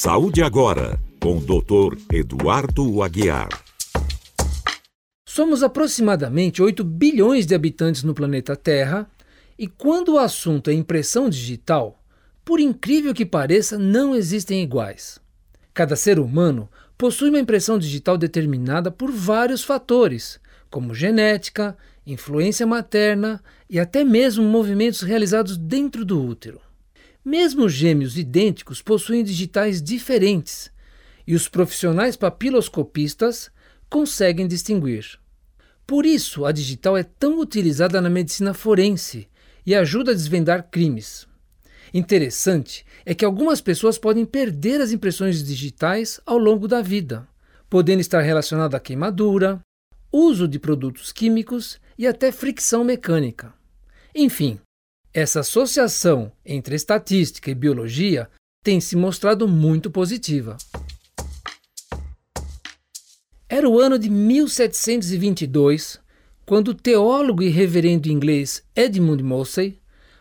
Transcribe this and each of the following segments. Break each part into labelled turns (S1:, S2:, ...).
S1: Saúde agora, com o Dr. Eduardo Aguiar.
S2: Somos aproximadamente 8 bilhões de habitantes no planeta Terra, e quando o assunto é impressão digital, por incrível que pareça, não existem iguais. Cada ser humano possui uma impressão digital determinada por vários fatores, como genética, influência materna e até mesmo movimentos realizados dentro do útero. Mesmo gêmeos idênticos possuem digitais diferentes e os profissionais papiloscopistas conseguem distinguir. Por isso, a digital é tão utilizada na medicina forense e ajuda a desvendar crimes. Interessante é que algumas pessoas podem perder as impressões digitais ao longo da vida, podendo estar relacionada a queimadura, uso de produtos químicos e até fricção mecânica. Enfim, essa associação entre estatística e biologia tem se mostrado muito positiva. Era o ano de 1722 quando o teólogo e reverendo inglês Edmund Mossey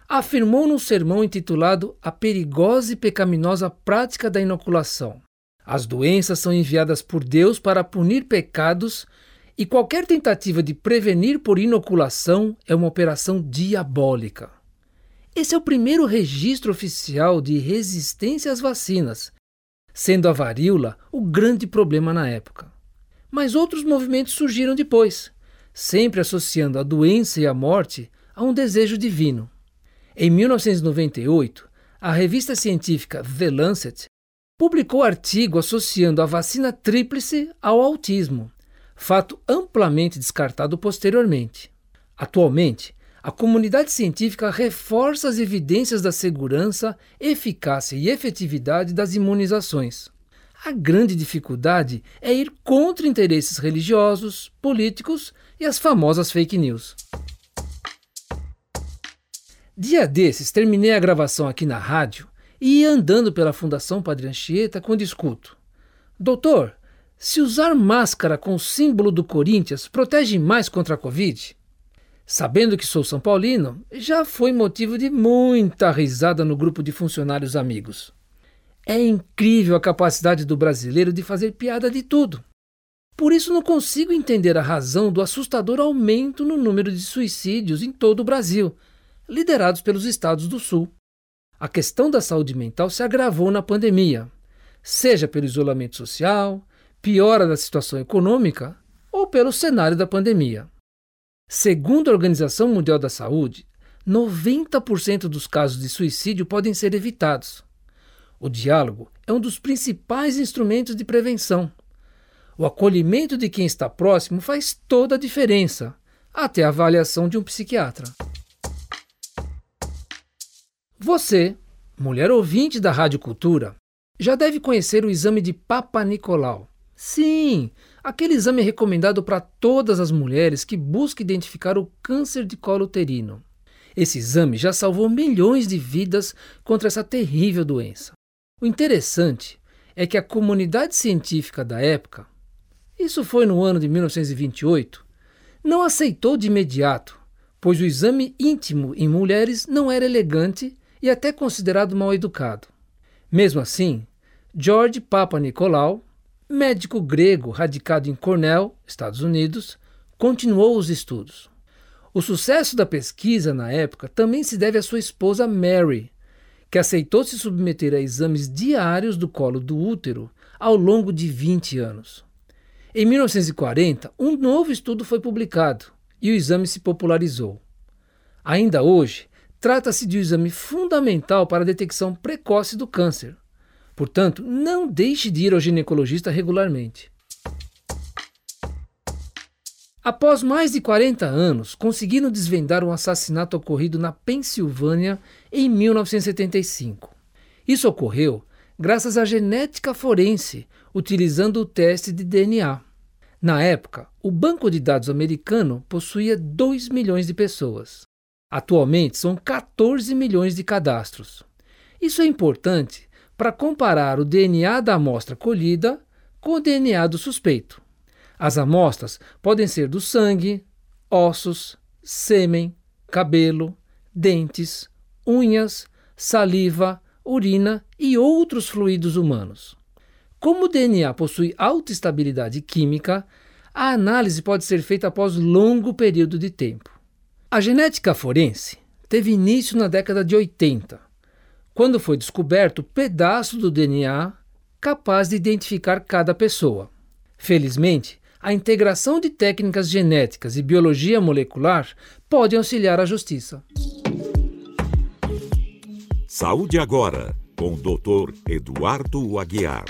S2: afirmou num sermão intitulado A Perigosa e Pecaminosa Prática da Inoculação. As doenças são enviadas por Deus para punir pecados e qualquer tentativa de prevenir por inoculação é uma operação diabólica. Esse é o primeiro registro oficial de resistência às vacinas, sendo a varíola o grande problema na época. Mas outros movimentos surgiram depois, sempre associando a doença e a morte a um desejo divino. Em 1998, a revista científica The Lancet publicou artigo associando a vacina tríplice ao autismo, fato amplamente descartado posteriormente. Atualmente, a comunidade científica reforça as evidências da segurança, eficácia e efetividade das imunizações. A grande dificuldade é ir contra interesses religiosos, políticos e as famosas fake news. Dia desses, terminei a gravação aqui na rádio e ia andando pela Fundação Padre Anchieta quando escuto: Doutor, se usar máscara com o símbolo do Corinthians protege mais contra a Covid? Sabendo que sou São Paulino, já foi motivo de muita risada no grupo de funcionários amigos. É incrível a capacidade do brasileiro de fazer piada de tudo. Por isso não consigo entender a razão do assustador aumento no número de suicídios em todo o Brasil liderados pelos estados do Sul. A questão da saúde mental se agravou na pandemia, seja pelo isolamento social, piora da situação econômica ou pelo cenário da pandemia. Segundo a Organização Mundial da Saúde, 90% dos casos de suicídio podem ser evitados. O diálogo é um dos principais instrumentos de prevenção. O acolhimento de quem está próximo faz toda a diferença, até a avaliação de um psiquiatra. Você, mulher ouvinte da Rádio Cultura, já deve conhecer o exame de Papa Nicolau. Sim, aquele exame recomendado para todas as mulheres que buscam identificar o câncer de colo uterino. Esse exame já salvou milhões de vidas contra essa terrível doença. O interessante é que a comunidade científica da época, isso foi no ano de 1928, não aceitou de imediato, pois o exame íntimo em mulheres não era elegante e até considerado mal educado. Mesmo assim, George Papa Nicolau, médico grego radicado em Cornell, Estados Unidos, continuou os estudos. O sucesso da pesquisa na época também se deve à sua esposa Mary, que aceitou se submeter a exames diários do colo do útero ao longo de 20 anos. Em 1940, um novo estudo foi publicado e o exame se popularizou. Ainda hoje, Trata-se de um exame fundamental para a detecção precoce do câncer. Portanto, não deixe de ir ao ginecologista regularmente. Após mais de 40 anos, conseguiram desvendar um assassinato ocorrido na Pensilvânia em 1975. Isso ocorreu graças à genética forense, utilizando o teste de DNA. Na época, o banco de dados americano possuía 2 milhões de pessoas. Atualmente são 14 milhões de cadastros. Isso é importante para comparar o DNA da amostra colhida com o DNA do suspeito. As amostras podem ser do sangue, ossos, sêmen, cabelo, dentes, unhas, saliva, urina e outros fluidos humanos. Como o DNA possui alta estabilidade química, a análise pode ser feita após longo período de tempo. A genética forense teve início na década de 80, quando foi descoberto pedaço do DNA capaz de identificar cada pessoa. Felizmente, a integração de técnicas genéticas e biologia molecular pode auxiliar a justiça.
S1: Saúde agora, com o Dr. Eduardo Aguiar.